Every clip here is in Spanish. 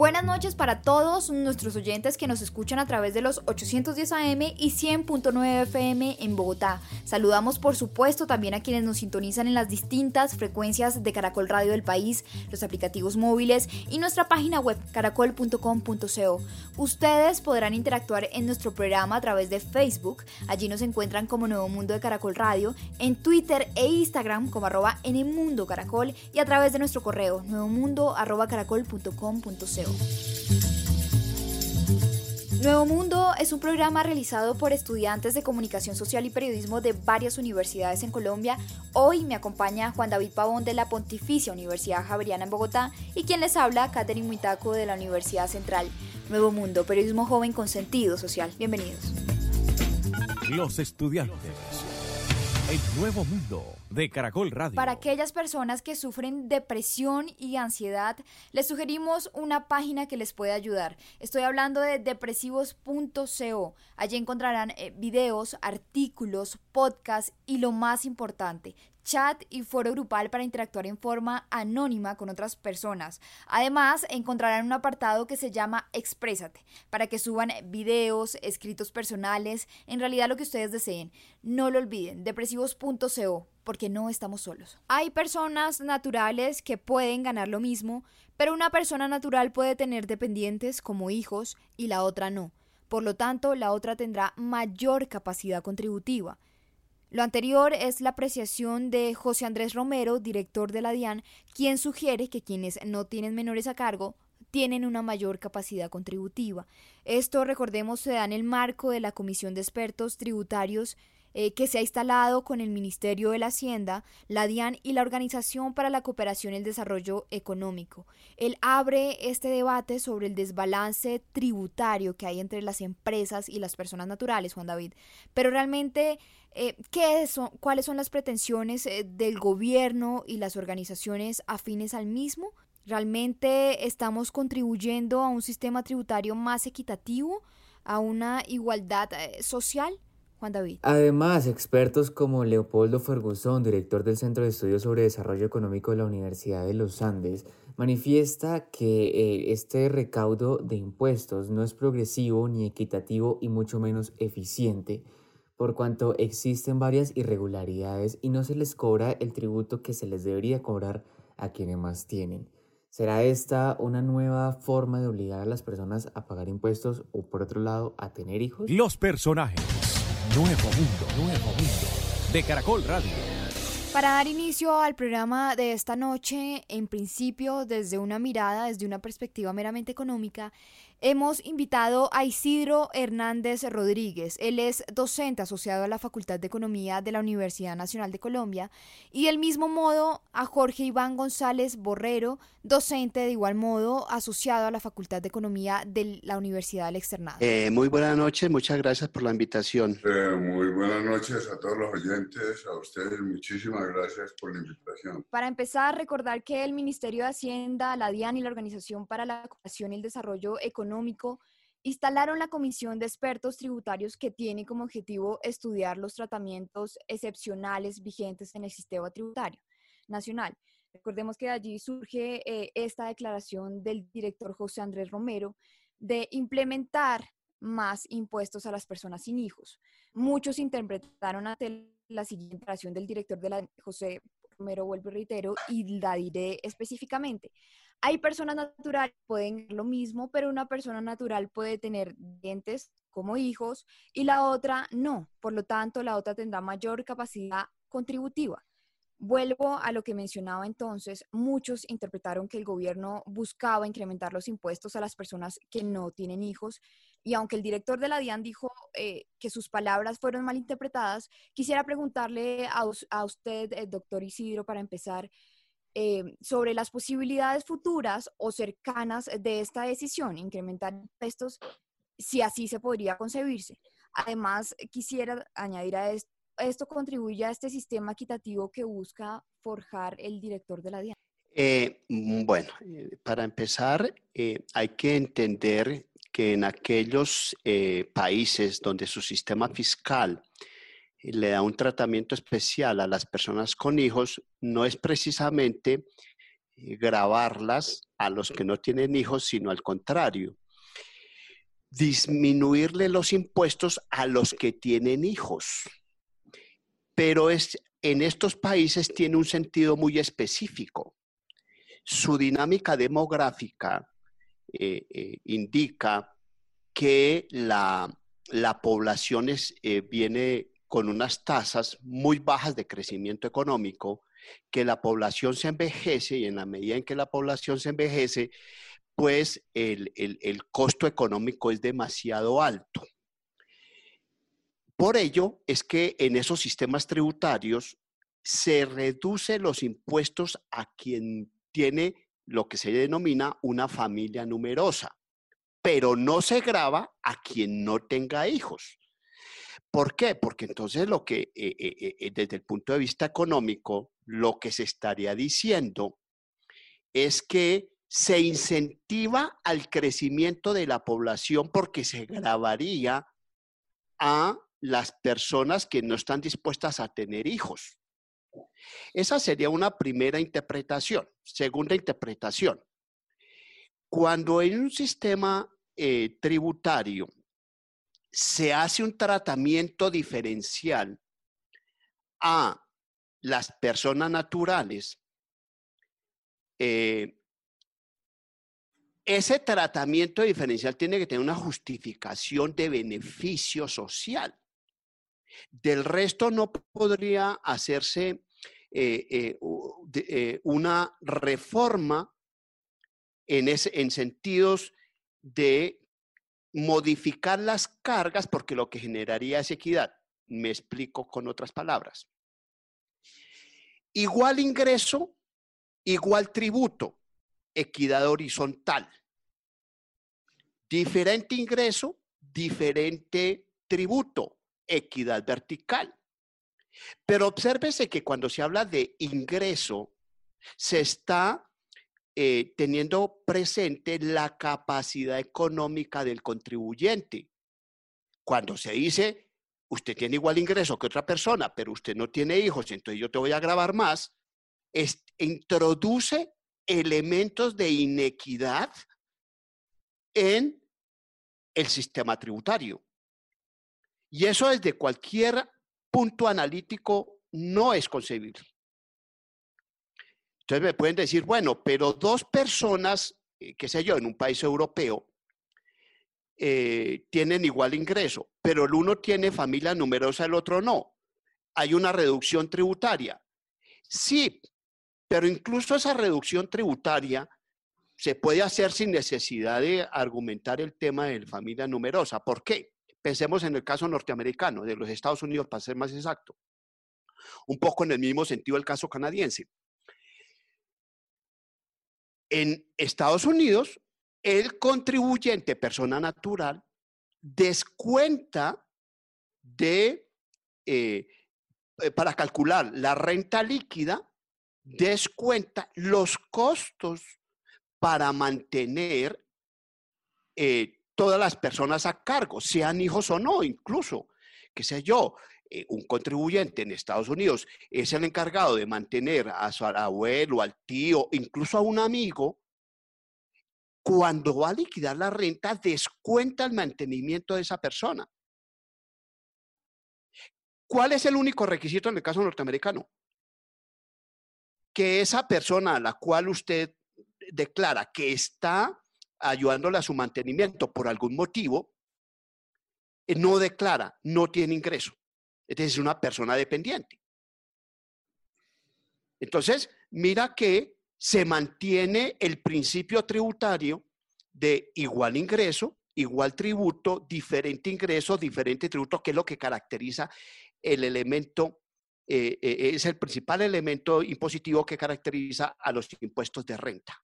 Buenas noches para todos nuestros oyentes que nos escuchan a través de los 810 AM y 100.9 FM en Bogotá. Saludamos por supuesto también a quienes nos sintonizan en las distintas frecuencias de Caracol Radio del país, los aplicativos móviles y nuestra página web caracol.com.co. Ustedes podrán interactuar en nuestro programa a través de Facebook, allí nos encuentran como Nuevo Mundo de Caracol Radio, en Twitter e Instagram como arroba Caracol y a través de nuestro correo nuevomundo arroba caracol.com.co. Nuevo Mundo es un programa realizado por estudiantes de comunicación social y periodismo de varias universidades en Colombia. Hoy me acompaña Juan David Pavón de la Pontificia Universidad Javeriana en Bogotá y quien les habla, Catherine Muitaco de la Universidad Central. Nuevo Mundo, periodismo joven con sentido social. Bienvenidos. Los estudiantes. El Nuevo Mundo de Caracol Radio. Para aquellas personas que sufren depresión y ansiedad, les sugerimos una página que les puede ayudar. Estoy hablando de depresivos.co. Allí encontrarán eh, videos, artículos, podcasts y lo más importante, chat y foro grupal para interactuar en forma anónima con otras personas. Además, encontrarán un apartado que se llama Exprésate, para que suban videos, escritos personales, en realidad lo que ustedes deseen. No lo olviden, depresivos.co, porque no estamos solos. Hay personas naturales que pueden ganar lo mismo, pero una persona natural puede tener dependientes como hijos y la otra no. Por lo tanto, la otra tendrá mayor capacidad contributiva. Lo anterior es la apreciación de José Andrés Romero, director de la DIAN, quien sugiere que quienes no tienen menores a cargo tienen una mayor capacidad contributiva. Esto, recordemos, se da en el marco de la Comisión de Expertos Tributarios eh, que se ha instalado con el Ministerio de la Hacienda, la DIAN y la Organización para la Cooperación y el Desarrollo Económico. Él abre este debate sobre el desbalance tributario que hay entre las empresas y las personas naturales, Juan David. Pero realmente, eh, ¿qué son, ¿cuáles son las pretensiones eh, del gobierno y las organizaciones afines al mismo? ¿Realmente estamos contribuyendo a un sistema tributario más equitativo, a una igualdad social? Juan David. Además, expertos como Leopoldo Ferguson, director del Centro de Estudios sobre Desarrollo Económico de la Universidad de los Andes, manifiesta que eh, este recaudo de impuestos no es progresivo ni equitativo y mucho menos eficiente, por cuanto existen varias irregularidades y no se les cobra el tributo que se les debería cobrar a quienes más tienen. ¿Será esta una nueva forma de obligar a las personas a pagar impuestos o por otro lado a tener hijos? Los personajes. Nuevo Mundo, Nuevo Mundo, de Caracol Radio. Para dar inicio al programa de esta noche, en principio desde una mirada, desde una perspectiva meramente económica, Hemos invitado a Isidro Hernández Rodríguez. Él es docente asociado a la Facultad de Economía de la Universidad Nacional de Colombia. Y del mismo modo a Jorge Iván González Borrero, docente de igual modo asociado a la Facultad de Economía de la Universidad del Externado. Eh, muy buenas noches, muchas gracias por la invitación. Eh, muy buenas noches a todos los oyentes, a ustedes muchísimas gracias por la invitación. Para empezar, recordar que el Ministerio de Hacienda, la DIAN y la Organización para la Cooperación y el Desarrollo Económico instalaron la Comisión de Expertos Tributarios que tiene como objetivo estudiar los tratamientos excepcionales vigentes en el sistema tributario nacional. Recordemos que de allí surge eh, esta declaración del director José Andrés Romero de implementar más impuestos a las personas sin hijos. Muchos interpretaron ante la siguiente declaración del director de la José Romero, vuelvo y reitero, y la diré específicamente. Hay personas naturales que pueden lo mismo, pero una persona natural puede tener dientes como hijos y la otra no. Por lo tanto, la otra tendrá mayor capacidad contributiva. Vuelvo a lo que mencionaba entonces, muchos interpretaron que el gobierno buscaba incrementar los impuestos a las personas que no tienen hijos y aunque el director de la DIAN dijo eh, que sus palabras fueron mal interpretadas, quisiera preguntarle a, usted, eh, doctor Isidro, para empezar, eh, sobre las posibilidades futuras o cercanas de esta decisión, incrementar impuestos, si así se podría concebirse. Además, quisiera añadir a esto, esto contribuye a este sistema equitativo que busca forjar el director de la DIAN. Eh, mm, bueno, eh, para empezar, hay que entender que en aquellos países donde su sistema fiscal le da un tratamiento especial a las personas con hijos, no es precisamente eh, grabarlas a los que no tienen hijos, sino al contrario, disminuirle los impuestos a los que tienen hijos. Pero es, en estos países tiene un sentido muy específico. Su dinámica demográfica eh, eh, indica que la, la población es, viene con unas tasas muy bajas de crecimiento económico, que la población se envejece y en la medida en que la población se envejece, pues el, costo económico es demasiado alto. Por ello es que en esos sistemas tributarios se reduce los impuestos a quien tiene lo que se denomina una familia numerosa, pero no se grava a quien no tenga hijos. ¿Por qué? Porque entonces lo que, eh, eh, eh, desde el punto de vista económico, lo que se estaría diciendo es que se incentiva al crecimiento de la población porque se grabaría a las personas que no están dispuestas a tener hijos. Esa sería una primera interpretación. Segunda interpretación. Cuando en un sistema tributario se hace un tratamiento diferencial a las personas naturales, eh, ese tratamiento diferencial tiene que tener una justificación de beneficio social. Del resto no podría hacerse eh, eh, una reforma en, en sentidos de modificar las cargas porque lo que generaría es equidad. Me explico con otras palabras. Igual ingreso, igual tributo, equidad horizontal. Diferente ingreso, diferente tributo, equidad vertical. Pero obsérvese que cuando se habla de ingreso, se está eh, teniendo presente la capacidad económica del contribuyente. Cuando se dice, usted tiene igual ingreso que otra persona, pero usted no tiene hijos, entonces yo te voy a grabar más, introduce elementos de inequidad en el sistema tributario. Y eso desde cualquier punto analítico no es concebible. Entonces me pueden decir, bueno, pero dos personas, eh, qué sé yo, en un país europeo, eh, tienen igual ingreso, pero el uno tiene familia numerosa, el otro no. Hay una reducción tributaria. Sí, pero incluso esa reducción tributaria se puede hacer sin necesidad de argumentar el tema de familia numerosa. ¿Por qué? Pensemos en el caso norteamericano, de los Estados Unidos, para ser más exacto. Un poco en el mismo sentido el caso canadiense. En Estados Unidos, el contribuyente, persona natural, descuenta de, eh, para calcular la renta líquida, descuenta los costos para mantener eh, todas las personas a cargo, sean hijos o no, incluso, qué sé yo, eh, un contribuyente en Estados Unidos es el encargado de mantener a su abuelo, al tío, incluso a un amigo, cuando va a liquidar la renta, descuenta el mantenimiento de esa persona. ¿Cuál es el único requisito en el caso norteamericano? Que esa persona a la cual usted declara que está ayudándole a su mantenimiento por algún motivo, eh, no declara, no tiene ingreso. Es una persona dependiente. Entonces, mira que se mantiene el principio tributario de igual ingreso, igual tributo, diferente ingreso, diferente tributo, que es lo que caracteriza el elemento eh, eh, es el principal elemento impositivo que caracteriza a los impuestos de renta.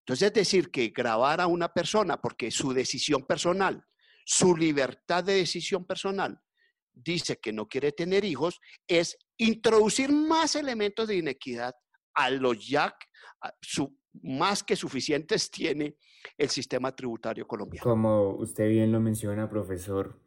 Entonces, es decir, que grabar a una persona porque su decisión personal, su libertad de decisión personal, dice que no quiere tener hijos, es introducir más elementos de inequidad a los ya más que suficientes tiene el sistema tributario colombiano. Como usted bien lo menciona, profesor,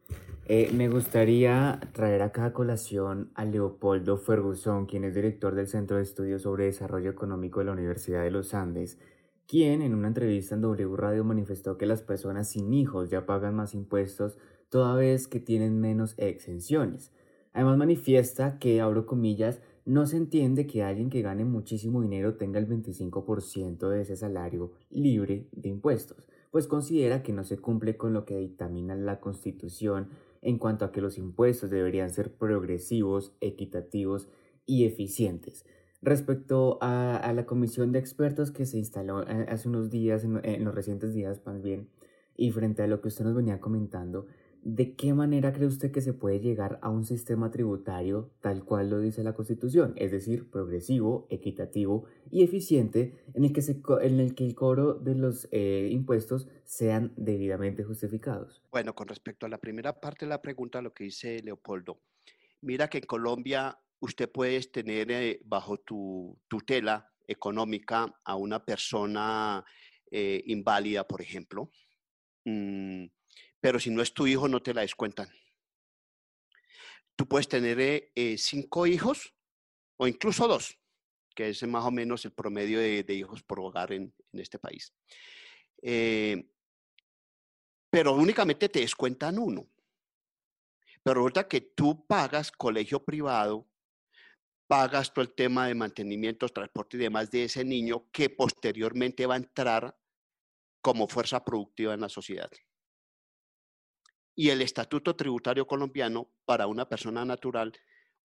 eh, me gustaría traer acá a colación a Leopoldo Ferguson, quien es director del Centro de Estudios sobre Desarrollo Económico de la Universidad de los Andes, quien en una entrevista en W Radio manifestó que las personas sin hijos ya pagan más impuestos toda vez que tienen menos exenciones. Además manifiesta que, abro comillas, no se entiende que alguien que gane muchísimo dinero tenga el 25% de ese salario libre de impuestos, pues considera que no se cumple con lo que dictamina la Constitución en cuanto a que los impuestos deberían ser progresivos, equitativos y eficientes. Respecto a, la comisión de expertos que se instaló eh, hace unos días, en, en los recientes días más bien, y frente a lo que usted nos venía comentando, ¿De qué manera cree usted que se puede llegar a un sistema tributario tal cual lo dice la Constitución? Es decir, progresivo, equitativo y eficiente en el que, el, que cobro de los eh, impuestos sean debidamente justificados. Bueno, con respecto a la primera parte de la pregunta, lo que dice Leopoldo, mira que en Colombia usted puede tener eh, bajo tu tutela económica a una persona eh, inválida, por ejemplo. Mm, pero si no es tu hijo no te la descuentan. Tú puedes tener eh, eh, cinco hijos o incluso dos, que es más o menos el promedio de, hijos por hogar en, este país. Eh, pero únicamente te descuentan uno. Pero resulta que tú pagas colegio privado, pagas todo el tema de mantenimiento, transporte y demás de ese niño que posteriormente va a entrar como fuerza productiva en la sociedad y el estatuto tributario colombiano para una persona natural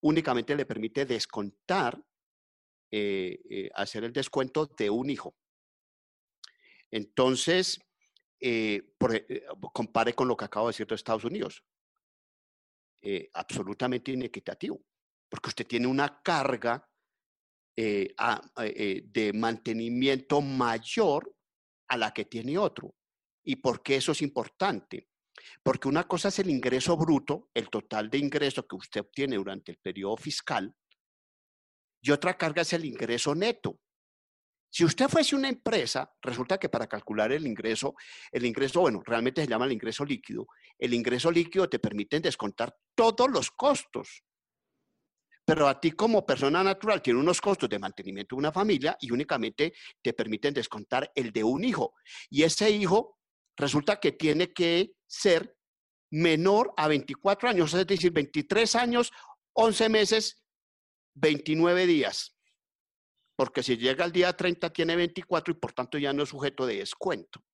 únicamente le permite descontar, eh, eh, hacer el descuento de un hijo. Entonces, eh, compare con lo que acabo de decir de Estados Unidos. absolutamente inequitativo, porque usted tiene una carga de mantenimiento mayor a la que tiene otro. ¿Y por qué eso es importante? Porque una cosa es el ingreso bruto, el total de ingreso que usted obtiene durante el periodo fiscal, y otra carga es el ingreso neto. Si usted fuese una empresa, resulta que para calcular el ingreso, el ingreso, bueno, realmente se llama el ingreso líquido, el ingreso líquido te permite descontar todos los costos. Pero a ti como persona natural tiene unos costos de mantenimiento de una familia y únicamente te permiten descontar el de un hijo. Y ese hijo resulta que tiene que ser menor a 24 años, es decir, 23 años, 11 meses, 29 días. Porque si llega al día 30 tiene 24 y por tanto ya no es sujeto de descuento.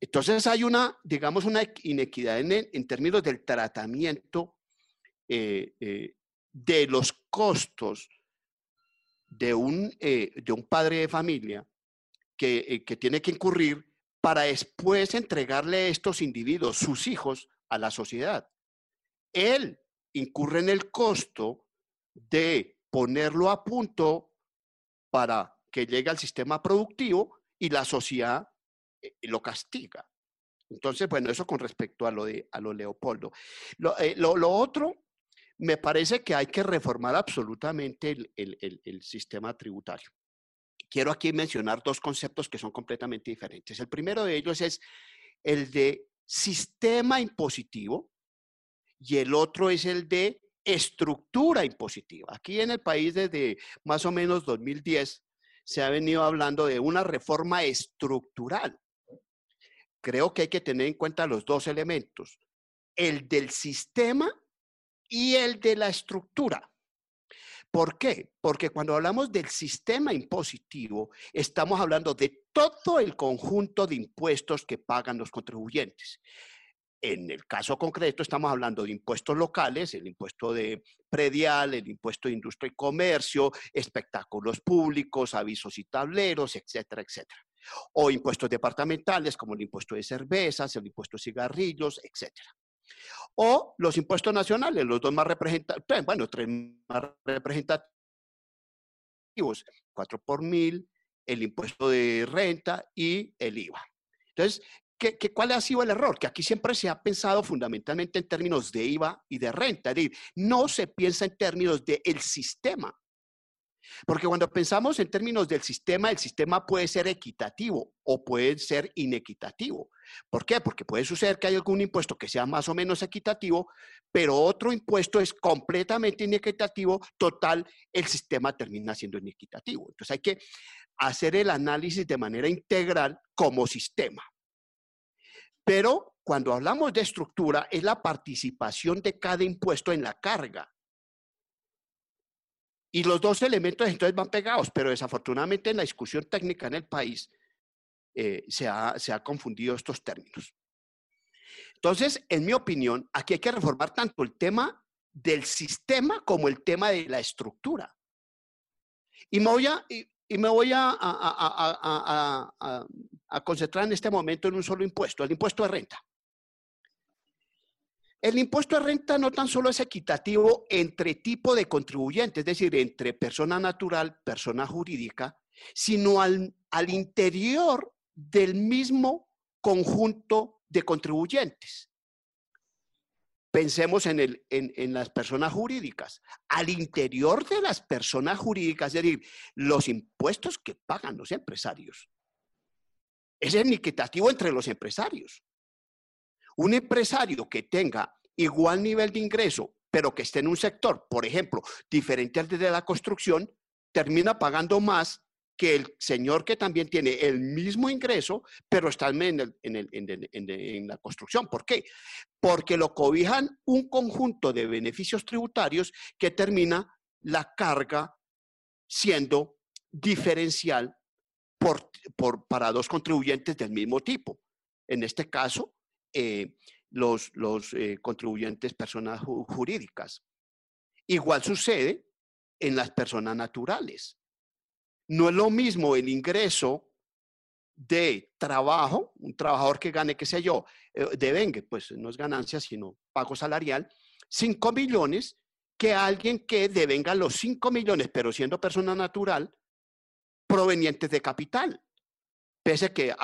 Entonces hay una, digamos, una inequidad en, términos del tratamiento eh, eh, de los costos de un, eh, de un padre de familia que, que tiene que incurrir para después entregarle estos individuos, sus hijos, a la sociedad. Él incurre en el costo de ponerlo a punto para que llegue al sistema productivo y la sociedad eh, lo castiga. Entonces, bueno, eso con respecto a lo de a lo Leopoldo. Lo, eh, otro, me parece que hay que reformar absolutamente el sistema tributario quiero aquí mencionar dos conceptos que son completamente diferentes. El primero de ellos es el de sistema impositivo y el otro es el de estructura impositiva. Aquí en el país desde más o menos 2010 se ha venido hablando de una reforma estructural. Creo que hay que tener en cuenta los dos elementos, el del sistema y el de la estructura. ¿Por qué? Porque cuando hablamos del sistema impositivo, estamos hablando de todo el conjunto de impuestos que pagan los contribuyentes. En el caso concreto estamos hablando de impuestos locales, el impuesto de predial, el impuesto de industria y comercio, espectáculos públicos, avisos y tableros, etcétera, etcétera. O impuestos departamentales como el impuesto de cervezas, el impuesto de cigarrillos, etcétera. O los impuestos nacionales, los dos más representativos, bueno, tres más representativos, 4 por mil, el impuesto de renta y el IVA. Entonces, ¿qué, cuál ha sido el error? Que aquí siempre se ha pensado fundamentalmente en términos de IVA y de renta, no se piensa en términos del el sistema. Porque cuando pensamos en términos del sistema, el sistema puede ser equitativo o puede ser inequitativo. ¿Por qué? Porque puede suceder que hay algún impuesto que sea más o menos equitativo, pero otro impuesto es completamente inequitativo, total, el sistema termina siendo inequitativo. Entonces hay que hacer el análisis de manera integral como sistema. Pero cuando hablamos de estructura, es la participación de cada impuesto en la carga. Y los dos elementos entonces van pegados, pero desafortunadamente en la discusión técnica en el país eh, se, ha, se ha confundido estos términos. Entonces, en mi opinión, aquí hay que reformar tanto el tema del sistema como el tema de la estructura. Y me voy a, y, me voy a, concentrar en este momento en un solo impuesto, el impuesto de renta. El impuesto de renta no tan solo es equitativo entre tipo de contribuyente, es decir, entre persona natural, persona jurídica, sino al, interior del mismo conjunto de contribuyentes. Pensemos en, el, en, las personas jurídicas. Al interior de las personas jurídicas, es decir, los impuestos que pagan los empresarios. Es equitativo entre los empresarios. Un empresario que tenga igual nivel de ingreso, pero que esté en un sector, por ejemplo, diferente al de la construcción, termina pagando más que el señor que también tiene el mismo ingreso, pero está en, en, la construcción. ¿Por qué? Porque lo cobijan un conjunto de beneficios tributarios que termina la carga siendo diferencial para dos contribuyentes del mismo tipo. En este caso, eh, los, los eh, contribuyentes personas jurídicas. Igual sucede en las personas naturales. No es lo mismo el ingreso de trabajo, un trabajador que gane, qué sé yo, eh, de vengue, pues no es ganancia, sino pago salarial, 5 millones, que alguien que devenga los 5 millones, pero siendo persona natural, provenientes de capital. Pese que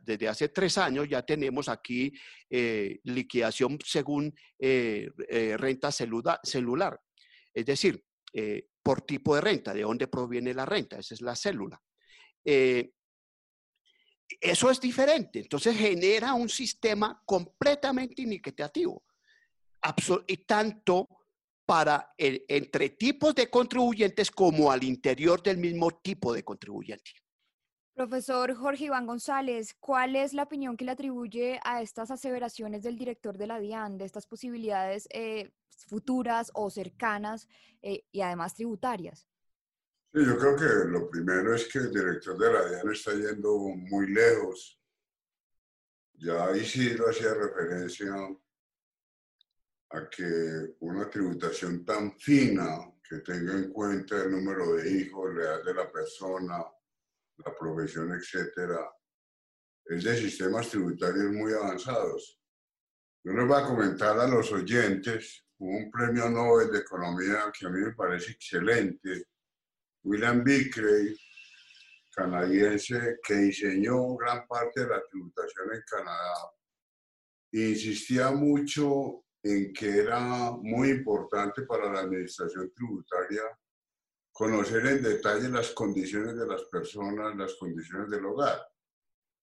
desde hace tres años ya tenemos aquí eh, liquidación según eh, renta celular. Es decir, por tipo de renta, de dónde proviene la renta, esa es la célula. Eh, eso es diferente, entonces genera un sistema completamente iniquitativo, y tanto para entre tipos de contribuyentes como al interior del mismo tipo de contribuyente. Profesor Jorge Iván González, ¿cuál es la opinión que le atribuye a estas aseveraciones del director de la DIAN, de estas posibilidades eh, futuras o cercanas eh, y además tributarias? Sí, yo creo que lo primero es que el director de la DIAN está yendo muy lejos. Ya Isidro hacía referencia a que una tributación tan fina que tenga en cuenta el número de hijos, la edad de la persona, la profesión, etcétera, es de sistemas tributarios muy avanzados. Yo les voy a comentar a los oyentes un premio Nobel de Economía que a mí me parece excelente, William Bickley, canadiense, que diseñó gran parte de la tributación en Canadá, insistía mucho en que era muy importante para la administración tributaria conocer en detalle las condiciones de las personas, las condiciones del hogar.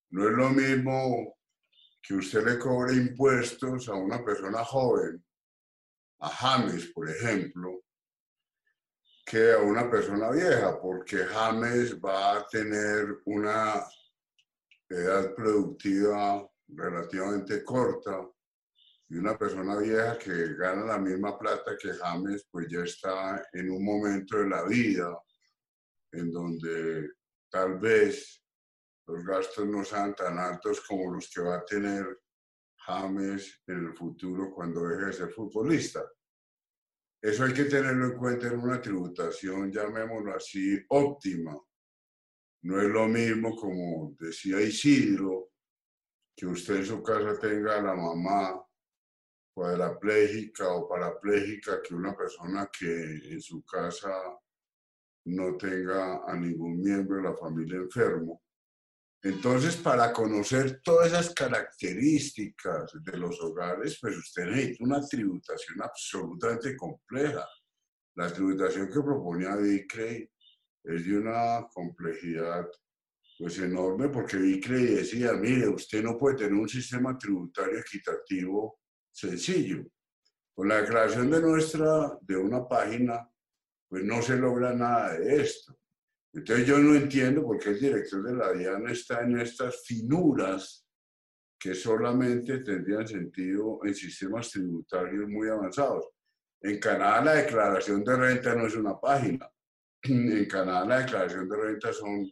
No es lo mismo que usted le cobre impuestos a una persona joven, a James, por ejemplo, que a una persona vieja, porque James va a tener una edad productiva relativamente corta, y una persona vieja que gana la misma plata que James, pues ya está en un momento de la vida en donde tal vez los gastos no sean tan altos como los que va a tener James en el futuro cuando deje de ser futbolista. Eso hay que tenerlo en cuenta en una tributación, llamémoslo así, óptima. No es lo mismo, como decía Isidro, que usted en su casa tenga a la mamá cuadraplégica o parapléjica que una persona que en su casa no tenga a ningún miembro de la familia enfermo. Entonces, para conocer todas esas características de los hogares, pues usted necesita una tributación absolutamente compleja. La tributación que proponía Vicrey es de una complejidad pues enorme porque Vicrey decía, mire, usted no puede tener un sistema tributario equitativo sencillo. Con la declaración de nuestra, de una página, pues no se logra nada de esto. Entonces yo no entiendo por qué el director de la DIAN está en estas finuras que solamente tendrían sentido en sistemas tributarios muy avanzados. En Canadá la declaración de renta no es una página. En Canadá la declaración de renta son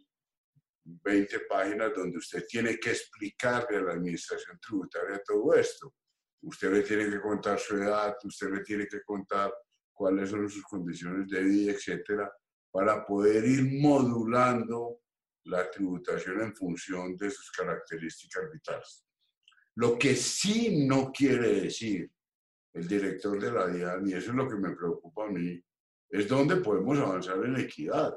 20 páginas donde usted tiene que explicarle a la administración tributaria todo esto. Usted le tiene que contar su edad, usted le tiene que contar cuáles son sus condiciones de vida, etcétera, para poder ir modulando la tributación en función de sus características vitales. Lo que sí no quiere decir el director de la DIAN, y eso es lo que me preocupa a mí, es dónde podemos avanzar en equidad.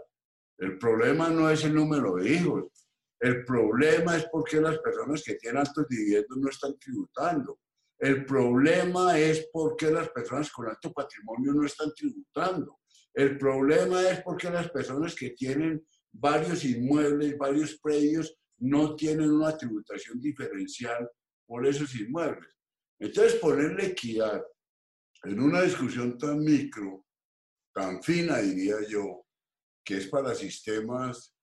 El problema no es el número de hijos, el problema es por qué las personas que tienen altos dividendos no están tributando. El problema es por qué las personas con alto patrimonio no están tributando. El problema es por qué las personas que tienen varios inmuebles, varios predios, no tienen una tributación diferencial por esos inmuebles. Entonces, ponerle equidad en una discusión tan micro, tan fina, diría yo, que es para sistemas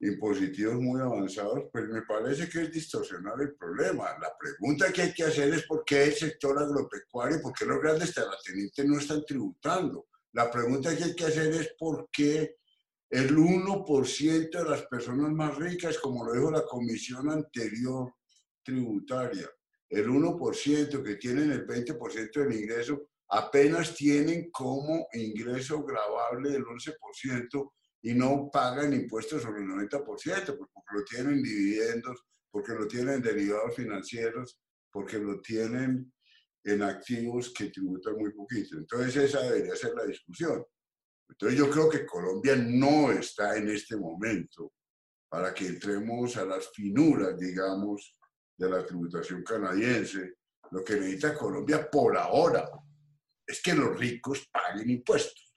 impositivos muy avanzados, pues me parece que es distorsionar el problema. La pregunta que hay que hacer es por qué el sector agropecuario, por qué los grandes terratenientes no están tributando. La pregunta que hay que hacer es por qué el 1% de las personas más ricas, como lo dijo la comisión anterior tributaria, el 1% que tienen el 20% del ingreso, apenas tienen como ingreso grabable el 11% y no pagan impuestos sobre el 90%, pues porque lo tienen en dividendos, porque lo tienen en derivados financieros, porque lo tienen en activos que tributan muy poquito. Entonces esa debería ser la discusión. Entonces yo creo que Colombia no está en este momento para que entremos a las finuras, digamos, de la tributación canadiense. Lo que necesita Colombia por ahora es que los ricos paguen impuestos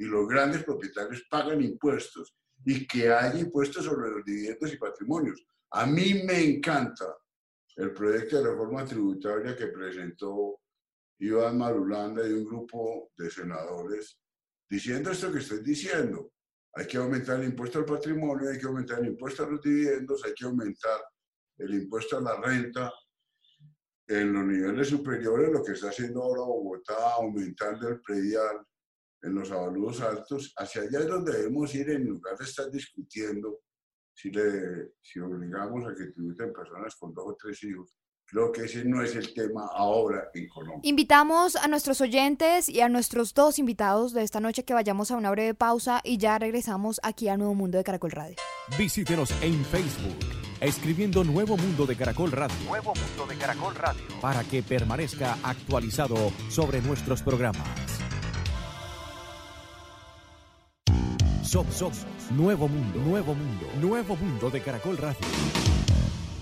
y los grandes propietarios pagan impuestos y que haya impuestos sobre los dividendos y patrimonios. A mí me encanta el proyecto de reforma tributaria que presentó Iván Marulanda y un grupo de senadores diciendo esto que estoy diciendo. Hay que aumentar el impuesto al patrimonio, hay que aumentar el impuesto a los dividendos, hay que aumentar el impuesto a la renta en los niveles superiores, lo que está haciendo ahora Bogotá, aumentando el predial, en los avalúos altos, hacia allá es donde debemos ir en lugar de estar discutiendo si, le, si obligamos a que tributen personas con dos o tres hijos. Creo que ese no es el tema ahora en Colombia. Invitamos a nuestros oyentes y a nuestros dos invitados de esta noche que vayamos a una breve pausa y ya regresamos aquí a Nuevo Mundo de Caracol Radio. Visítenos en Facebook escribiendo Nuevo Mundo de Caracol Radio. Nuevo Mundo de Caracol Radio. Para que permanezca actualizado sobre nuestros programas. Nuevo Mundo, Nuevo Mundo, Nuevo Mundo de Caracol Radio.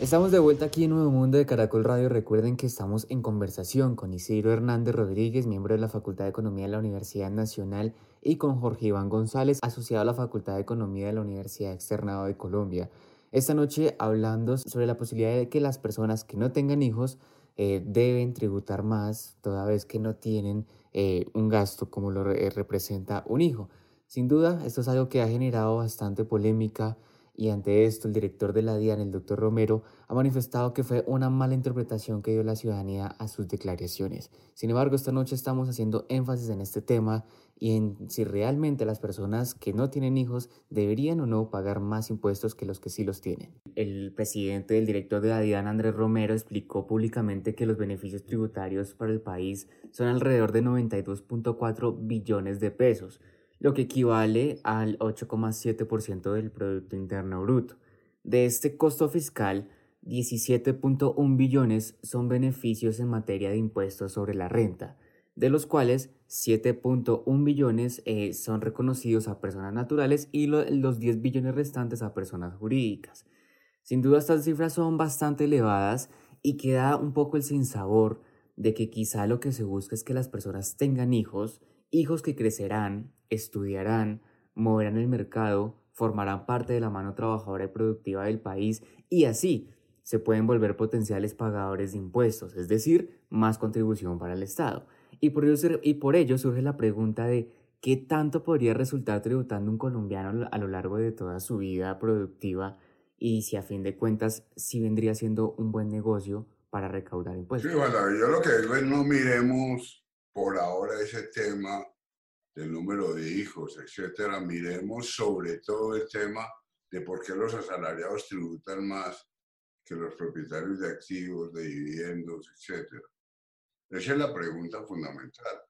Estamos de vuelta aquí en Nuevo Mundo de Caracol Radio. Recuerden que estamos en conversación con Isidro Hernández Rodríguez, miembro de la Facultad de Economía de la Universidad Nacional, y con Jorge Iván González, asociado a la Facultad de Economía de la Universidad Externado de Colombia. Esta noche hablando sobre la posibilidad de que las personas que no tengan hijos eh, deben tributar más toda vez que no tienen eh, un gasto como lo representa un hijo. Sin duda, esto es algo que ha generado bastante polémica y ante esto el director de la DIAN, el doctor Romero, ha manifestado que fue una mala interpretación que dio la ciudadanía a sus declaraciones. Sin embargo, esta noche estamos haciendo énfasis en este tema y en si realmente las personas que no tienen hijos deberían o no pagar más impuestos que los que sí los tienen. El presidente del director de la DIAN, Andrés Romero, explicó públicamente que los beneficios tributarios para el país son alrededor de 92.4 billones de pesos lo que equivale al 8,7% del Producto Interno Bruto. De este costo fiscal, 17.1 billones son beneficios en materia de impuestos sobre la renta, de los cuales 7.1 billones eh, son reconocidos a personas naturales y los 10 billones restantes a personas jurídicas. Sin duda estas cifras son bastante elevadas y queda un poco el sinsabor de que quizá lo que se busca es que las personas tengan hijos, hijos que crecerán, estudiarán, moverán el mercado, formarán parte de la mano trabajadora y productiva del país y así se pueden volver potenciales pagadores de impuestos, es decir, más contribución para el Estado. Y por ello, y por ello surge la pregunta de qué tanto podría resultar tributando un colombiano a lo largo de toda su vida productiva y si a fin de cuentas sí vendría siendo un buen negocio para recaudar impuestos. Sí, bueno, yo lo que digo es no miremos por ahora ese tema del número de hijos, etcétera. Miremos sobre todo el tema de por qué los asalariados tributan más que los propietarios de activos, de dividendos, etcétera. Esa es la pregunta fundamental.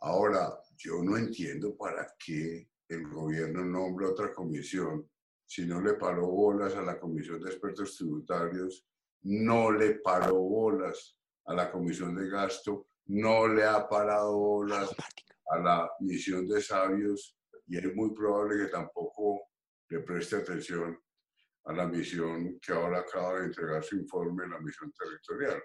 Ahora, yo no entiendo para qué el gobierno nombra otra comisión si no le paró bolas a la Comisión de Expertos Tributarios, no le paró bolas a la Comisión de Gasto, no le ha parado bolas a la misión de sabios y es muy probable que tampoco le preste atención a la misión que ahora acaba de entregar su informe, la misión territorial.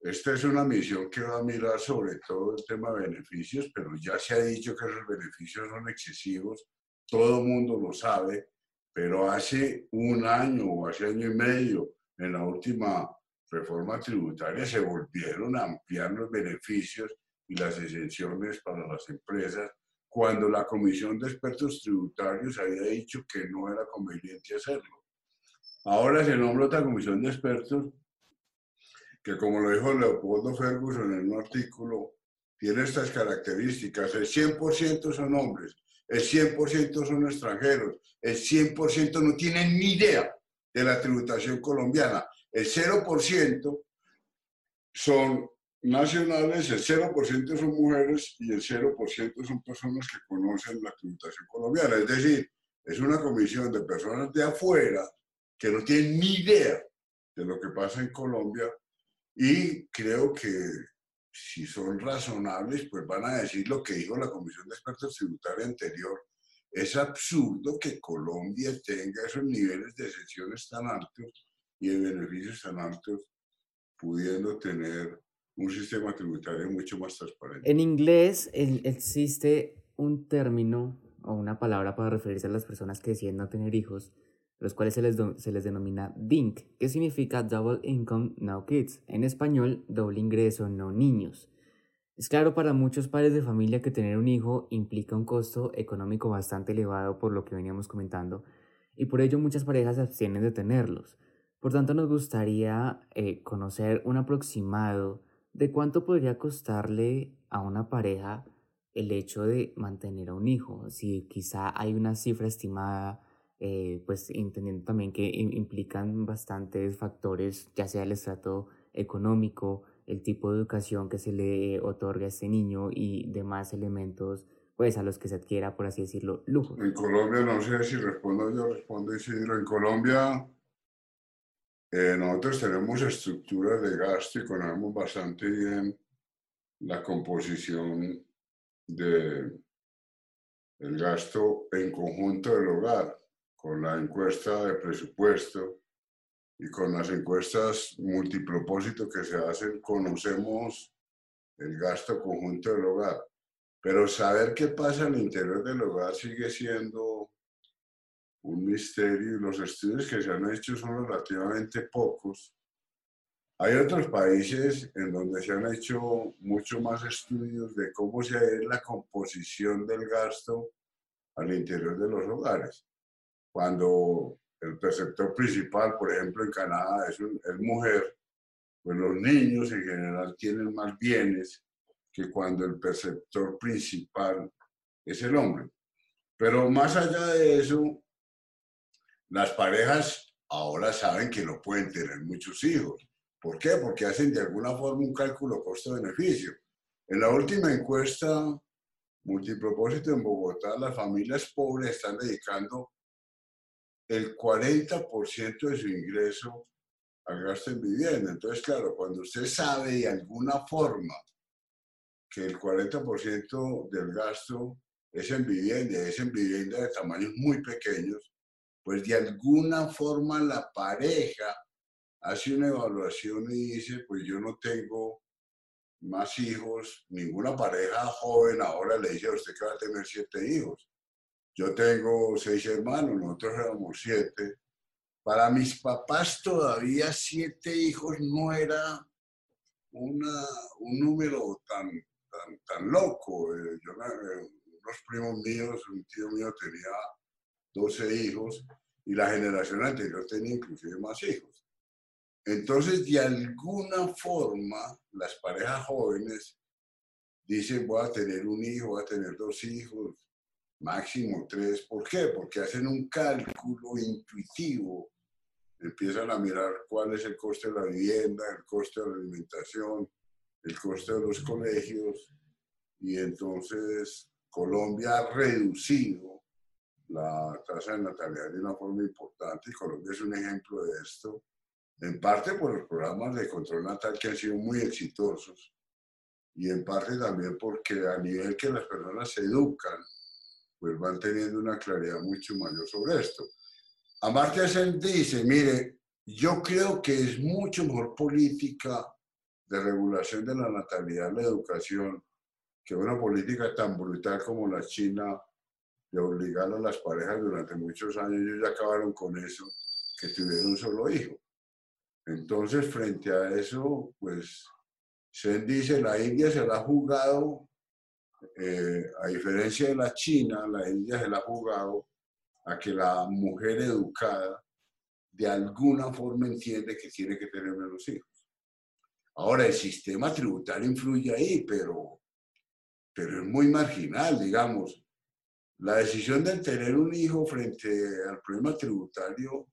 Esta es una misión que va a mirar sobre todo el tema de beneficios, pero ya se ha dicho que esos beneficios son excesivos, todo el mundo lo sabe, pero hace un año o hace año y medio, en la última reforma tributaria, se volvieron a ampliar los beneficios y las exenciones para las empresas, cuando la Comisión de Expertos Tributarios había dicho que no era conveniente hacerlo. Ahora se nombra otra comisión de expertos que, como lo dijo Leopoldo Ferguson en un artículo, tiene estas características. El 100% son hombres, el 100% son extranjeros, el 100% no tienen ni idea de la tributación colombiana, el 0% son nacionales, el 0% son mujeres y el 0% son personas que conocen la tributación colombiana. Es decir, es una comisión de personas de afuera que no tienen ni idea de lo que pasa en Colombia y creo que si son razonables, pues van a decir lo que dijo la Comisión de Expertos Tributarios anterior. Es absurdo que Colombia tenga esos niveles de exenciones tan altos y de beneficios tan altos, pudiendo tener un sistema tributario mucho más transparente. En inglés existe un término o una palabra para referirse a las personas que deciden no tener hijos, los cuales se les, se les denomina DINK, que significa Double Income No Kids, en español, doble ingreso no niños. Es claro para muchos padres de familia que tener un hijo implica un costo económico bastante elevado por lo que veníamos comentando, y por ello muchas parejas se abstienen de tenerlos. Por tanto, nos gustaría eh, conocer un aproximado de cuánto podría costarle a una pareja el hecho de mantener a un hijo, si quizá hay una cifra estimada eh, pues entendiendo también que implican bastantes factores, ya sea el estrato económico, el tipo de educación que se le otorga a este niño y demás elementos pues a los que se adquiera, por así decirlo, lujo. En Colombia, no sé si respondo yo, respondo Isidro, en Colombia eh, nosotros tenemos estructuras de gasto y conocemos bastante bien la composición de el gasto en conjunto del hogar con la encuesta de presupuesto y con las encuestas multipropósito que se hacen, conocemos el gasto conjunto del hogar. Pero saber qué pasa al interior del hogar sigue siendo un misterio y los estudios que se han hecho son relativamente pocos. Hay otros países en donde se han hecho mucho más estudios de cómo se es la composición del gasto al interior de los hogares cuando el perceptor principal, por ejemplo, en Canadá es, mujer, pues los niños en general tienen más bienes que cuando el perceptor principal es el hombre. Pero más allá de eso, las parejas ahora saben que no pueden tener muchos hijos. ¿Por qué? Porque hacen de alguna forma un cálculo costo-beneficio. En la última encuesta multipropósito en Bogotá, las familias pobres están dedicando el 40% de su ingreso al gasto en vivienda. Entonces, claro, cuando usted sabe de alguna forma que el 40% del gasto es en vivienda, es en vivienda de tamaños muy pequeños, pues de alguna forma la pareja hace una evaluación y dice, pues yo no tengo más hijos, ninguna pareja joven ahora le dice a usted que va a tener siete hijos. Yo tengo seis hermanos, nosotros éramos siete. Para mis papás todavía siete hijos no era una, un número tan, tan, tan loco. Eh, yo, unos primos míos, un tío mío tenía 12 hijos y la generación anterior tenía inclusive más hijos. Entonces, de alguna forma, las parejas jóvenes dicen, voy a tener un hijo, voy a tener dos hijos, máximo tres. ¿Por qué? Porque hacen un cálculo intuitivo. Empiezan a mirar cuál es el coste de la vivienda, el coste de la alimentación, el coste de los colegios. Y entonces Colombia ha reducido la tasa de natalidad de una forma importante y Colombia es un ejemplo de esto, en parte por los programas de control natal que han sido muy exitosos y en parte también porque a nivel que las personas se educan, pues van teniendo una claridad mucho mayor sobre esto. Amartya Sen dice, mire, yo creo que es mucho mejor política de regulación de la natalidad, la educación, que una política tan brutal como la China de obligar a las parejas durante muchos años, ellos ya acabaron con eso, que tuvieron un solo hijo. Entonces, frente a eso, pues, Sen dice, la India se la ha jugado, eh, a diferencia de la China, la India se la ha jugado a que la mujer educada de alguna forma entiende que tiene que tener menos hijos. Ahora, el sistema tributario influye ahí, pero pero es muy marginal, digamos. La decisión de tener un hijo frente al problema tributario,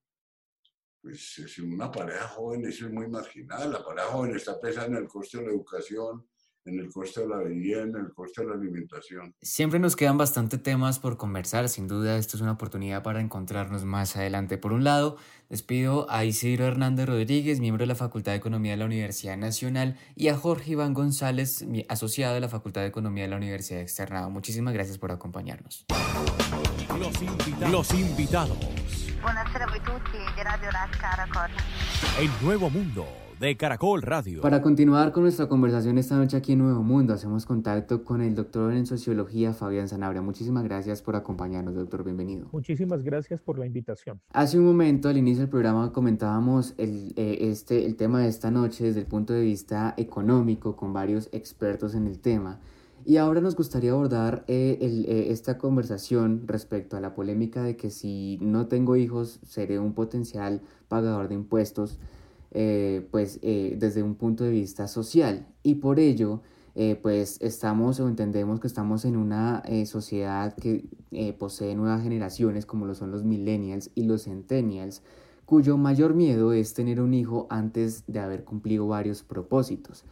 pues es una pareja joven, eso es muy marginal. La pareja joven está pensando en el coste de la educación, en el coste de la vivienda, en el coste de la alimentación. Siempre nos quedan bastante temas por conversar, sin duda esto es una oportunidad para encontrarnos más adelante. Por un lado, despido a Isidro Hernández Rodríguez, miembro de la Facultad de Economía de la Universidad Nacional, y a Jorge Iván González, asociado de la Facultad de Economía de la Universidad Externado. Muchísimas gracias por acompañarnos. Los, invitados. Buonasera a tutti de Radio Caracol. El nuevo mundo de Caracol Radio. Para continuar con nuestra conversación esta noche aquí en Nuevo Mundo, hacemos contacto con el doctor en sociología Fabián Sanabria. Muchísimas gracias por acompañarnos, doctor. Bienvenido. Muchísimas gracias por la invitación. Hace un momento, al inicio del programa, comentábamos el, eh, este, el tema de esta noche desde el punto de vista económico con varios expertos en el tema. Y ahora nos gustaría abordar eh, eh, esta conversación respecto a la polémica de que si no tengo hijos seré un potencial pagador de impuestos. Eh, pues desde un punto de vista social y por ello pues estamos o entendemos que estamos en una sociedad que posee nuevas generaciones como lo son los millennials y los centennials cuyo mayor miedo es tener un hijo antes de haber cumplido varios propósitos.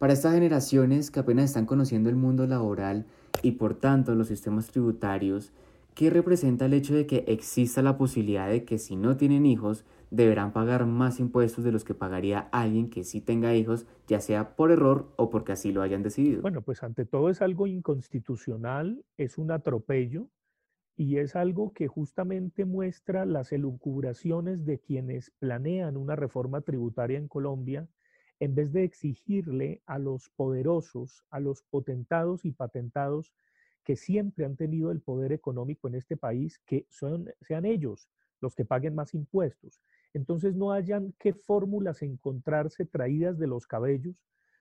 Para estas generaciones que apenas están conociendo el mundo laboral y por tanto los sistemas tributarios, ¿qué representa el hecho de que exista la posibilidad de que si no tienen hijos deberán pagar más impuestos de los que pagaría alguien que sí tenga hijos, ya sea por error o porque así lo hayan decidido. Bueno, pues ante todo es algo inconstitucional, es un atropello y es algo que justamente muestra las elucubraciones de quienes planean una reforma tributaria en Colombia en vez de exigirle a los poderosos, a los potentados y patentados que siempre han tenido el poder económico en este país, que son, sean ellos los que paguen más impuestos. Entonces no hayan qué fórmulas encontrarse traídas de los cabellos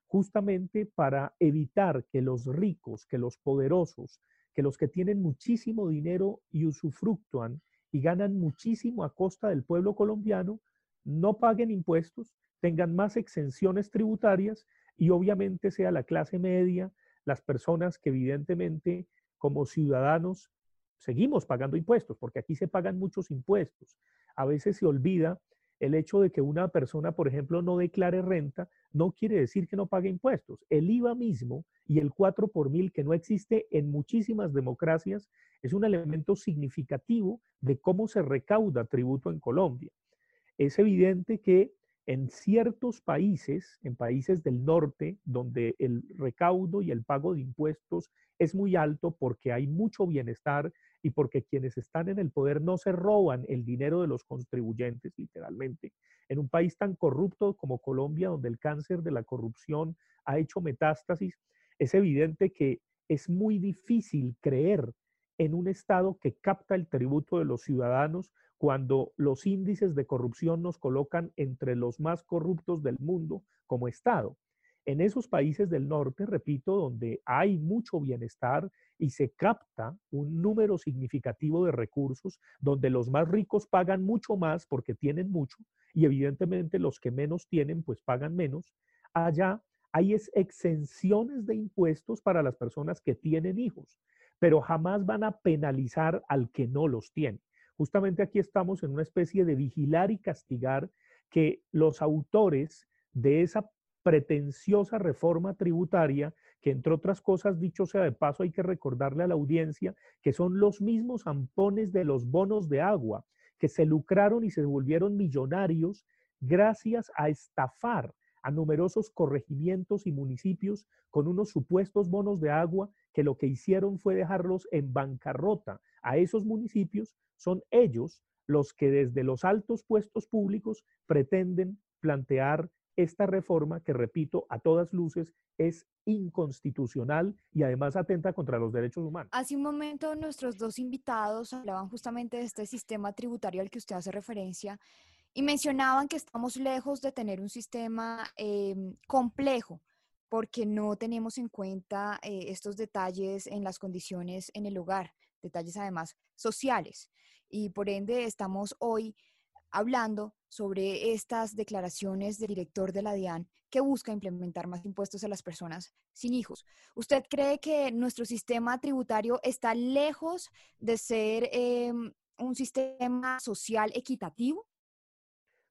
justamente para evitar que los ricos, que los poderosos, que los que tienen muchísimo dinero y usufructúan y ganan muchísimo a costa del pueblo colombiano, no paguen impuestos, tengan más exenciones tributarias y obviamente sea la clase media, las personas que evidentemente como ciudadanos seguimos pagando impuestos, porque aquí se pagan muchos impuestos, a veces se olvida el hecho de que una persona, por ejemplo, no declare renta, no quiere decir que no pague impuestos. El IVA mismo y el 4 por mil, que no existe en muchísimas democracias, es un elemento significativo de cómo se recauda tributo en Colombia. Es evidente que En ciertos países, en países del norte, donde el recaudo y el pago de impuestos es muy alto porque hay mucho bienestar y porque quienes están en el poder no se roban el dinero de los contribuyentes, literalmente. En un país tan corrupto como Colombia, donde el cáncer de la corrupción ha hecho metástasis, es evidente que es muy difícil creer en un Estado que capta el tributo de los ciudadanos cuando los índices de corrupción nos colocan entre los más corruptos del mundo como Estado. En esos países del norte, repito, donde hay mucho bienestar y se capta un número significativo de recursos, donde los más ricos pagan mucho más porque tienen mucho y evidentemente los que menos tienen pues pagan menos, allá hay exenciones de impuestos para las personas que tienen hijos, pero jamás van a penalizar al que no los tiene. Justamente aquí estamos en una especie de vigilar y castigar que los autores de esa pretenciosa reforma tributaria, que entre otras cosas, dicho sea de paso, hay que recordarle a la audiencia que son los mismos ampones de los bonos de agua, que se lucraron y se volvieron millonarios gracias a estafar a numerosos corregimientos y municipios con unos supuestos bonos de agua que lo que hicieron fue dejarlos en bancarrota a esos municipios son ellos los que desde los altos puestos públicos pretenden plantear esta reforma que, repito, a todas luces es inconstitucional y además atenta contra los derechos humanos. Hace un momento nuestros dos invitados hablaban justamente de este sistema tributario al que usted hace referencia y mencionaban que estamos lejos de tener un sistema em, complejo porque no tenemos en cuenta eh, estos detalles en las condiciones en el hogar, detalles además sociales y por ende estamos hoy hablando sobre estas declaraciones del director de la DIAN que busca implementar más impuestos a las personas sin hijos. ¿Usted cree que nuestro sistema tributario está lejos de ser em, un sistema social equitativo?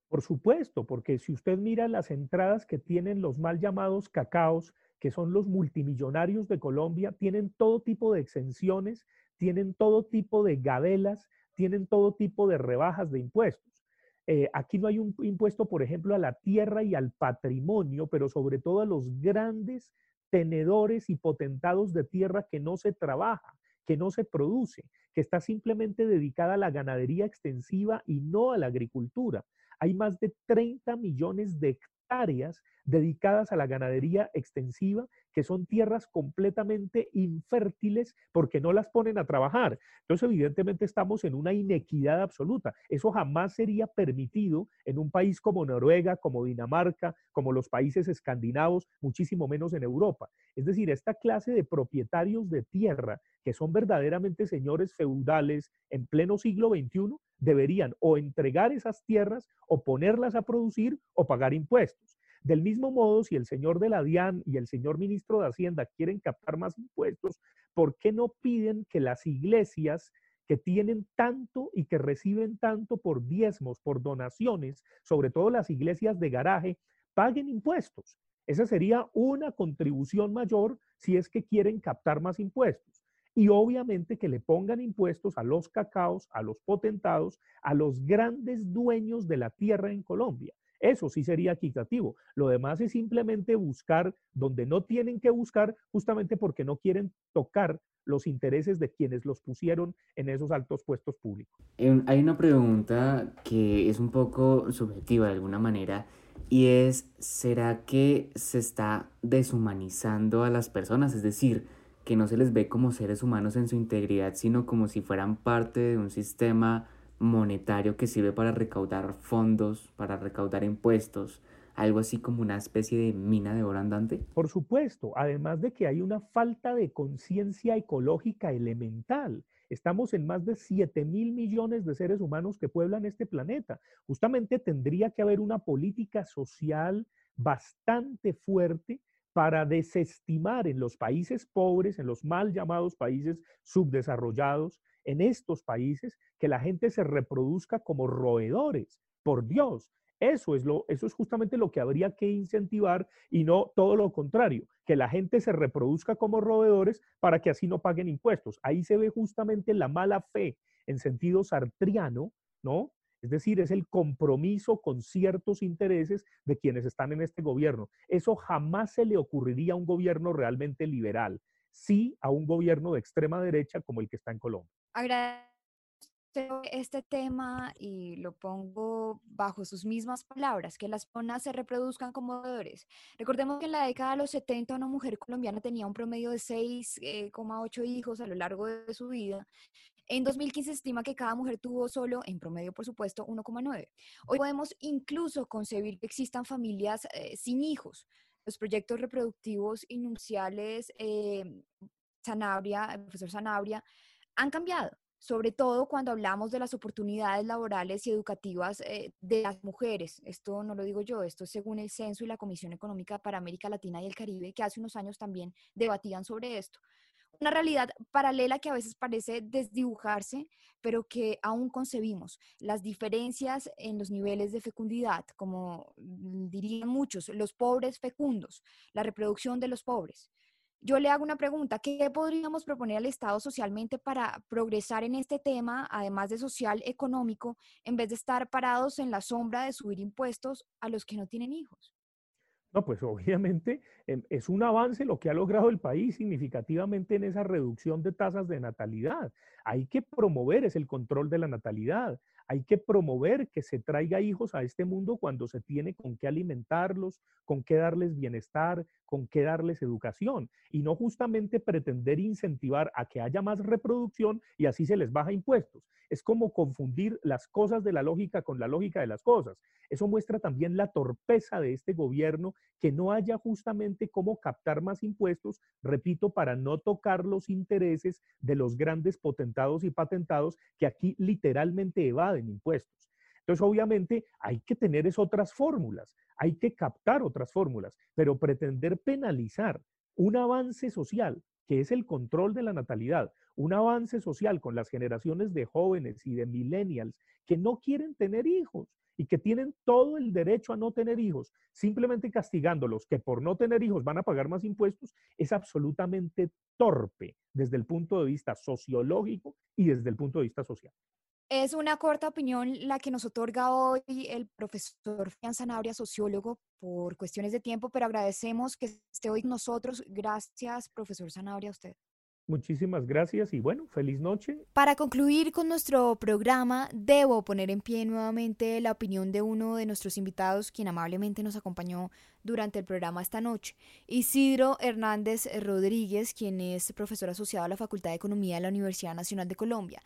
Por supuesto, porque si usted mira las entradas que tienen los mal llamados cacaos, que son los multimillonarios de Colombia, tienen todo tipo de exenciones, tienen todo tipo de gabelas, tienen todo tipo de rebajas de impuestos. Eh, aquí no hay un impuesto, por ejemplo, a la tierra y al patrimonio, pero sobre todo a los grandes tenedores y potentados de tierra que no se trabaja, que no se produce, que está simplemente dedicada a la ganadería extensiva y no a la agricultura. Hay más de 30 millones de hectáreas dedicadas a la ganadería extensiva, que son tierras completamente infértiles porque no las ponen a trabajar. Entonces, evidentemente estamos en una inequidad absoluta. Eso jamás sería permitido en un país como Noruega, como Dinamarca, como los países escandinavos, muchísimo menos en Europa. Es decir, esta clase de propietarios de tierra, que son verdaderamente señores feudales en pleno siglo XXI, deberían o entregar esas tierras o ponerlas a producir o pagar impuestos. Del mismo modo, si el señor de la DIAN y el señor ministro de Hacienda quieren captar más impuestos, ¿por qué no piden que las iglesias que tienen tanto y que reciben tanto por diezmos, por donaciones, sobre todo las iglesias de garaje, paguen impuestos? Esa sería una contribución mayor si es que quieren captar más impuestos. Y obviamente que le pongan impuestos a los cacaos, a los potentados, a los grandes dueños de la tierra en Colombia. Eso sí sería equitativo. Lo demás es simplemente buscar donde no tienen que buscar, justamente porque no quieren tocar los intereses de quienes los pusieron en esos altos puestos públicos. Hay una pregunta que es un poco subjetiva de alguna manera y es, ¿será que se está deshumanizando a las personas? Es decir, que no se les ve como seres humanos en su integridad, sino como si fueran parte de un sistema monetario que sirve para recaudar fondos, para recaudar impuestos, algo así como una especie de mina de oro andante? Por supuesto, además de que hay una falta de conciencia ecológica elemental. Estamos en más de 7 mil millones de seres humanos que pueblan este planeta. Justamente tendría que haber una política social bastante fuerte para desestimar en los países pobres, en los mal llamados países subdesarrollados, en estos países que la gente se reproduzca como roedores. Por Dios, eso es, lo, eso es justamente lo que habría que incentivar y no todo lo contrario, que la gente se reproduzca como roedores para que así no paguen impuestos. Ahí se ve justamente la mala fe en sentido sartriano, ¿no? Es decir, es el compromiso con ciertos intereses de quienes están en este gobierno. Eso jamás se le ocurriría a un gobierno realmente liberal, sí a un gobierno de extrema derecha como el que está en Colombia. Agradezco este tema y lo pongo bajo sus mismas palabras, que las personas se reproduzcan como deudores. Recordemos que en la década de los 70 una mujer colombiana tenía un promedio de 6,8 hijos a lo largo de su vida en 2015 se estima que cada mujer tuvo solo, en promedio por supuesto, 1,9. Hoy podemos incluso concebir que existan familias eh, sin hijos. Los proyectos reproductivos iniciales, eh, Sanabria, el profesor Sanabria, han cambiado sobre todo cuando hablamos de las oportunidades laborales y educativas eh, de las mujeres. Esto no lo digo yo, esto es según el Censo y la Comisión Económica para América Latina y el Caribe, que hace unos años también debatían sobre esto una realidad paralela que a veces parece desdibujarse, pero que aún concebimos. Las diferencias en los niveles de fecundidad, como dirían muchos, los pobres fecundos, la reproducción de los pobres. Yo le hago una pregunta, ¿qué podríamos proponer al Estado socialmente para progresar en este tema, además de social, económico, en vez de estar parados en la sombra de subir impuestos a los que no tienen hijos? No, pues obviamente em, es un avance lo que ha logrado el país significativamente en esa reducción de tasas de natalidad. Hay que promover es el control de la natalidad. Hay que promover que se traiga hijos a este mundo cuando se tiene con qué alimentarlos, con qué darles bienestar, con qué darles educación y no justamente pretender incentivar a que haya más reproducción y así se les baja impuestos. Es como confundir las cosas de la lógica con la lógica de las cosas. Eso muestra también la torpeza de este gobierno que no haya justamente cómo captar más impuestos, repito, para no tocar los intereses de los grandes potentados y patentados que aquí literalmente evaden impuestos. Entonces, obviamente, hay que tener es otras fórmulas, hay que captar otras fórmulas, pero pretender penalizar un avance social, que es el control de la natalidad, un avance social con las generaciones de jóvenes y de millennials que no quieren tener hijos y que tienen todo el derecho a no tener hijos, simplemente castigándolos que por no tener hijos van a pagar más impuestos, es absolutamente torpe desde el punto de vista sociológico y desde el punto de vista social. Es una corta opinión la que nos otorga hoy el profesor Fian Sanabria, sociólogo, por cuestiones de tiempo, pero agradecemos que esté hoy con nosotros. Gracias, profesor Sanabria, a usted. Muchísimas gracias y bueno, feliz noche. Para concluir con nuestro programa, debo poner en pie nuevamente la opinión de uno de nuestros invitados, quien amablemente nos acompañó durante el programa esta noche, Isidro Hernández Rodríguez, quien es profesor asociado a la Facultad de Economía de la Universidad Nacional de Colombia.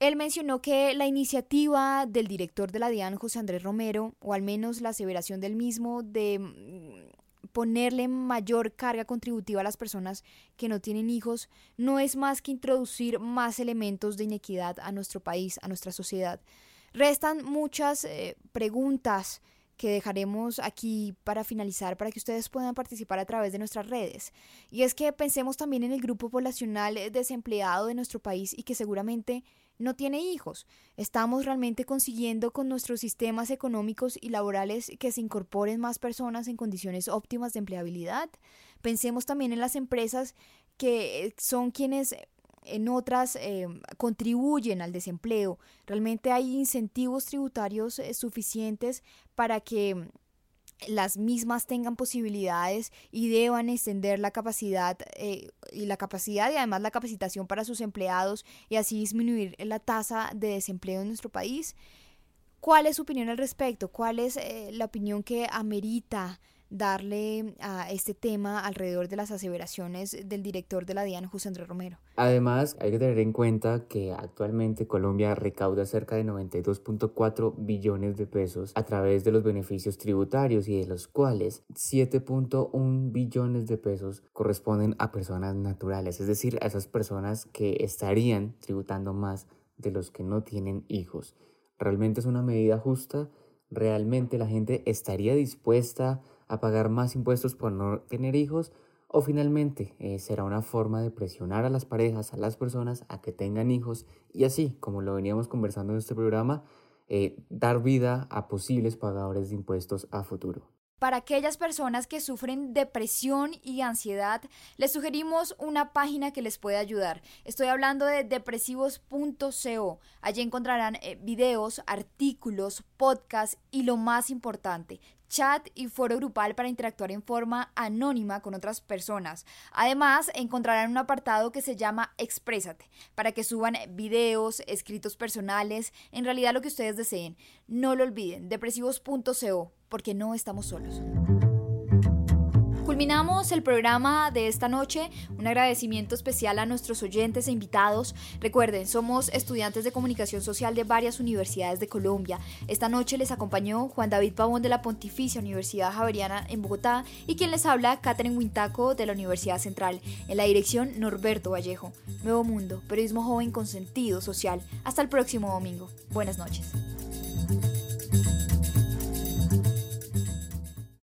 Él mencionó que la iniciativa del director de la DIAN, José Andrés Romero, o al menos la aseveración del mismo de mm, ponerle mayor carga contributiva a las personas que no tienen hijos, no es más que introducir más elementos de inequidad a nuestro país, a nuestra sociedad. Restan muchas eh, preguntas que dejaremos aquí para finalizar para que ustedes puedan participar a través de nuestras redes. Y es que pensemos también en el grupo poblacional desempleado de nuestro país y que seguramente no tiene hijos. Estamos realmente consiguiendo con nuestros sistemas económicos y laborales que se incorporen más personas en condiciones óptimas de empleabilidad. Pensemos también en las empresas que son quienes en otras eh, contribuyen al desempleo. Realmente hay incentivos tributarios eh, suficientes para que las mismas tengan posibilidades y deban extender la capacidad eh, y la capacidad y además la capacitación para sus empleados y así disminuir la tasa de desempleo en nuestro país. ¿Cuál es su opinión al respecto? ¿Cuál es eh, la opinión que amerita darle a este tema alrededor de las aseveraciones del director de la DIAN, José Andrés Romero. Además, hay que tener en cuenta que actualmente Colombia recauda cerca de 92.4 billones de pesos a través de los beneficios tributarios y de los cuales 7.1 billones de pesos corresponden a personas naturales, es decir, a esas personas que estarían tributando más de los que no tienen hijos. ¿Realmente es una medida justa? ¿Realmente la gente estaría dispuesta a pagar más impuestos por no tener hijos o finalmente eh, será una forma de presionar a las parejas, a las personas a que tengan hijos y así, como lo veníamos conversando en este programa, eh, dar vida a posibles pagadores de impuestos a futuro. Para aquellas personas que sufren depresión y ansiedad, les sugerimos una página que les puede ayudar. Estoy hablando de depresivos.co. Allí encontrarán eh, videos, artículos, podcasts y lo más importante, chat y foro grupal para interactuar en forma anónima con otras personas. Además, encontrarán un apartado que se llama Exprésate, para que suban videos, escritos personales, en realidad lo que ustedes deseen. No lo olviden, depresivos.co, porque no estamos solos. Culminamos el programa de esta noche. Un agradecimiento especial a nuestros oyentes e invitados. Recuerden, somos estudiantes de comunicación social de varias universidades de Colombia. Esta noche les acompañó Juan David Pavón de la Pontificia Universidad Javeriana en Bogotá y quien les habla, Catherine Wintaco de la Universidad Central. En la dirección, Norberto Vallejo. Nuevo Mundo, periodismo joven con sentido social. Hasta el próximo domingo. Buenas noches.